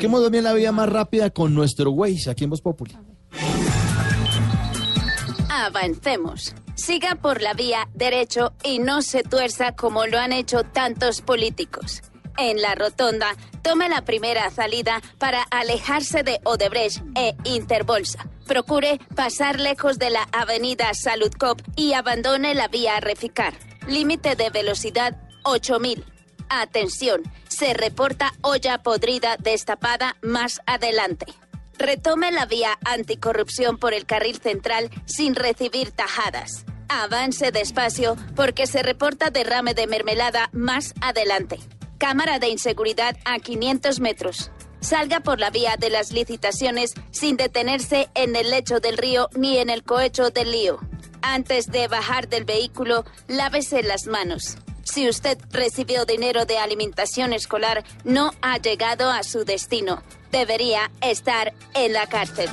Quemos bien la vida más rápida con nuestro Waze aquí en Voz Populi. Avancemos. Siga por la vía derecho y no se tuerza como lo han hecho tantos políticos. En la rotonda, tome la primera salida para alejarse de Odebrecht e Interbolsa. Procure pasar lejos de la avenida Salud Cop y abandone la vía Reficar. Límite de velocidad 8000. Atención, se reporta olla podrida destapada más adelante. Retome la vía anticorrupción por el carril central sin recibir tajadas. Avance despacio porque se reporta derrame de mermelada más adelante. Cámara de inseguridad a 500 metros. Salga por la vía de las licitaciones sin detenerse en el lecho del río ni en el cohecho del lío. Antes de bajar del vehículo, lávese las manos. Si usted recibió dinero de alimentación escolar, no ha llegado a su destino. Debería estar en la cárcel.